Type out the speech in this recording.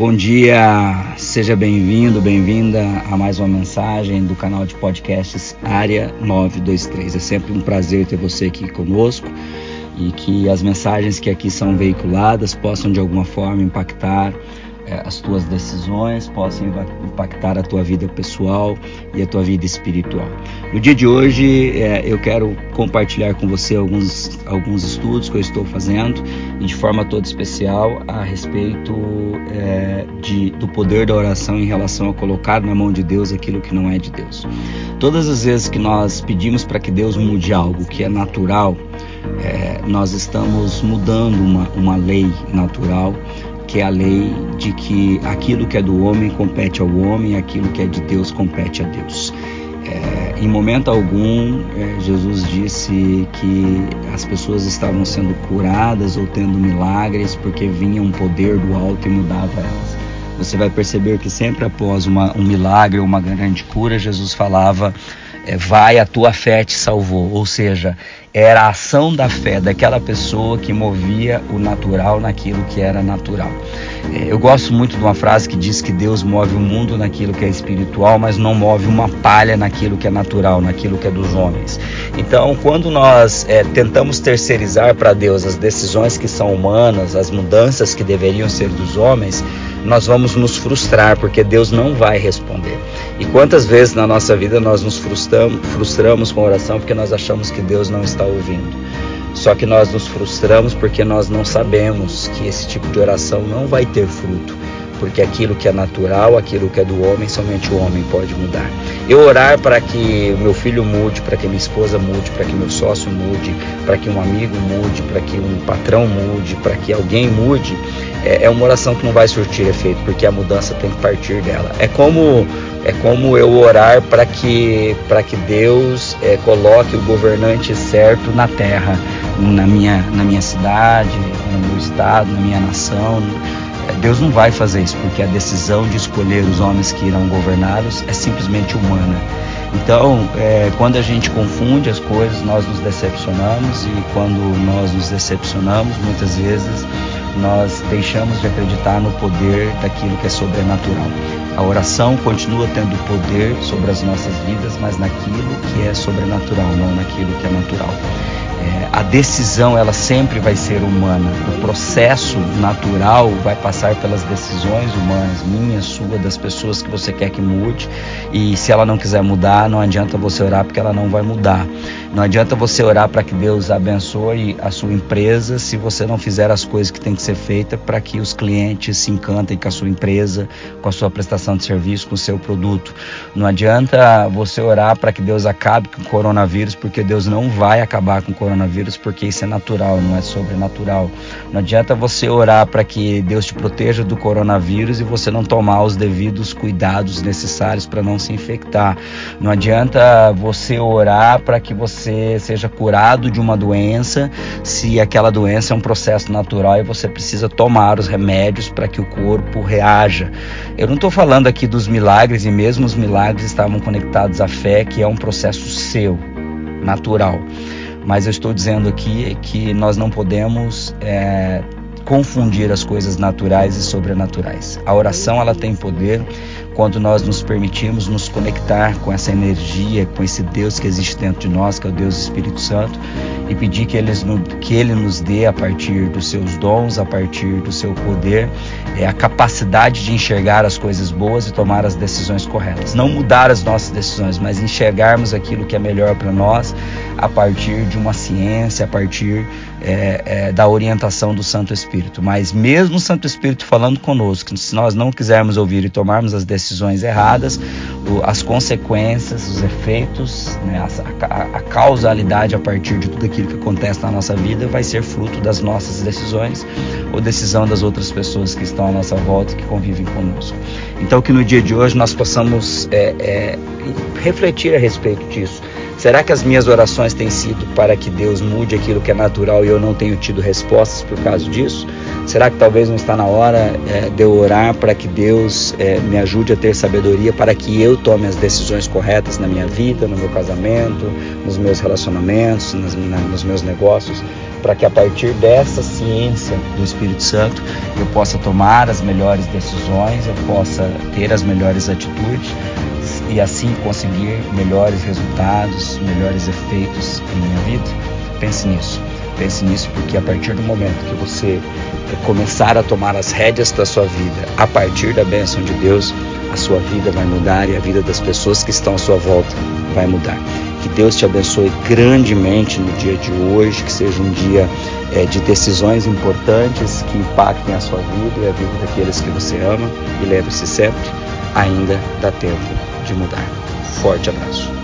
Bom dia, seja bem-vindo, bem-vinda a mais uma mensagem do canal de podcasts Área 923. É sempre um prazer ter você aqui conosco e que as mensagens que aqui são veiculadas possam de alguma forma impactar as tuas decisões possam impactar a tua vida pessoal e a tua vida espiritual. No dia de hoje, é, eu quero compartilhar com você alguns, alguns estudos que eu estou fazendo e de forma toda especial a respeito é, de, do poder da oração em relação a colocar na mão de Deus aquilo que não é de Deus. Todas as vezes que nós pedimos para que Deus mude algo que é natural, é, nós estamos mudando uma, uma lei natural que é a lei de que aquilo que é do homem compete ao homem, aquilo que é de Deus compete a Deus. É, em momento algum, é, Jesus disse que as pessoas estavam sendo curadas ou tendo milagres porque vinha um poder do alto e mudava elas. Você vai perceber que sempre após uma, um milagre ou uma grande cura, Jesus falava é, vai, a tua fé te salvou. Ou seja, era a ação da fé daquela pessoa que movia o natural naquilo que era natural. É, eu gosto muito de uma frase que diz que Deus move o mundo naquilo que é espiritual, mas não move uma palha naquilo que é natural, naquilo que é dos homens. Então, quando nós é, tentamos terceirizar para Deus as decisões que são humanas, as mudanças que deveriam ser dos homens, nós vamos nos frustrar, porque Deus não vai responder. E quantas vezes na nossa vida nós nos frustramos, frustramos com oração porque nós achamos que Deus não está ouvindo. Só que nós nos frustramos porque nós não sabemos que esse tipo de oração não vai ter fruto porque aquilo que é natural, aquilo que é do homem, somente o homem pode mudar. Eu orar para que meu filho mude, para que minha esposa mude, para que meu sócio mude, para que um amigo mude, para que um patrão mude, para que alguém mude, é, é uma oração que não vai surtir efeito, porque a mudança tem que partir dela. É como é como eu orar para que para que Deus é, coloque o governante certo na terra, na minha na minha cidade, no meu estado, na minha nação Deus não vai fazer isso, porque a decisão de escolher os homens que irão governá-los é simplesmente humana. Então, é, quando a gente confunde as coisas, nós nos decepcionamos e quando nós nos decepcionamos, muitas vezes nós deixamos de acreditar no poder daquilo que é sobrenatural. A oração continua tendo poder sobre as nossas vidas, mas naquilo que é sobrenatural, não naquilo que é natural. É, a decisão ela sempre vai ser humana. O processo natural vai passar pelas decisões humanas, minha, sua, das pessoas que você quer que mude. E se ela não quiser mudar, não adianta você orar porque ela não vai mudar. Não adianta você orar para que Deus abençoe a sua empresa se você não fizer as coisas que tem que ser feita para que os clientes se encantem com a sua empresa, com a sua prestação de serviço, com o seu produto. Não adianta você orar para que Deus acabe com o coronavírus, porque Deus não vai acabar com o coronavírus porque isso é natural, não é sobrenatural. Não adianta você orar para que Deus te proteja do coronavírus e você não tomar os devidos cuidados necessários para não se infectar. Não adianta você orar para que você seja curado de uma doença se aquela doença é um processo natural e você precisa tomar os remédios para que o corpo reaja. Eu não estou falando aqui dos milagres e mesmo os milagres estavam conectados à fé, que é um processo seu, natural. Mas eu estou dizendo aqui que nós não podemos é, confundir as coisas naturais e sobrenaturais. A oração ela tem poder quando nós nos permitimos nos conectar com essa energia, com esse Deus que existe dentro de nós, que é o Deus Espírito Santo, e pedir que ele, que ele nos dê, a partir dos seus dons, a partir do seu poder, é, a capacidade de enxergar as coisas boas e tomar as decisões corretas. Não mudar as nossas decisões, mas enxergarmos aquilo que é melhor para nós a partir de uma ciência, a partir é, é, da orientação do Santo Espírito. Mas mesmo o Santo Espírito falando conosco, se nós não quisermos ouvir e tomarmos as decisões erradas, o, as consequências, os efeitos, né, a, a, causalidade a partir de tudo aquilo que acontece na nossa vida vai ser fruto das nossas decisões ou decisão das outras pessoas que estão à nossa volta e que convivem conosco. Então que no dia de hoje nós possamos é, é, refletir a respeito disso Será que as minhas orações têm sido para que Deus mude aquilo que é natural e eu não tenho tido respostas por causa disso? Será que talvez não está na hora é, de eu orar para que Deus é, me ajude a ter sabedoria para que eu tome as decisões corretas na minha vida, no meu casamento, nos meus relacionamentos, nas, na, nos meus negócios, para que a partir dessa ciência do Espírito Santo eu possa tomar as melhores decisões, eu possa ter as melhores atitudes e assim conseguir melhores resultados, melhores efeitos em minha vida? Pense nisso. Pense nisso porque a partir do momento que você começar a tomar as rédeas da sua vida, a partir da bênção de Deus, a sua vida vai mudar e a vida das pessoas que estão à sua volta vai mudar. Que Deus te abençoe grandemente no dia de hoje, que seja um dia é, de decisões importantes que impactem a sua vida e a vida daqueles que você ama. E lembre-se sempre, ainda dá tempo de mudar. Forte abraço.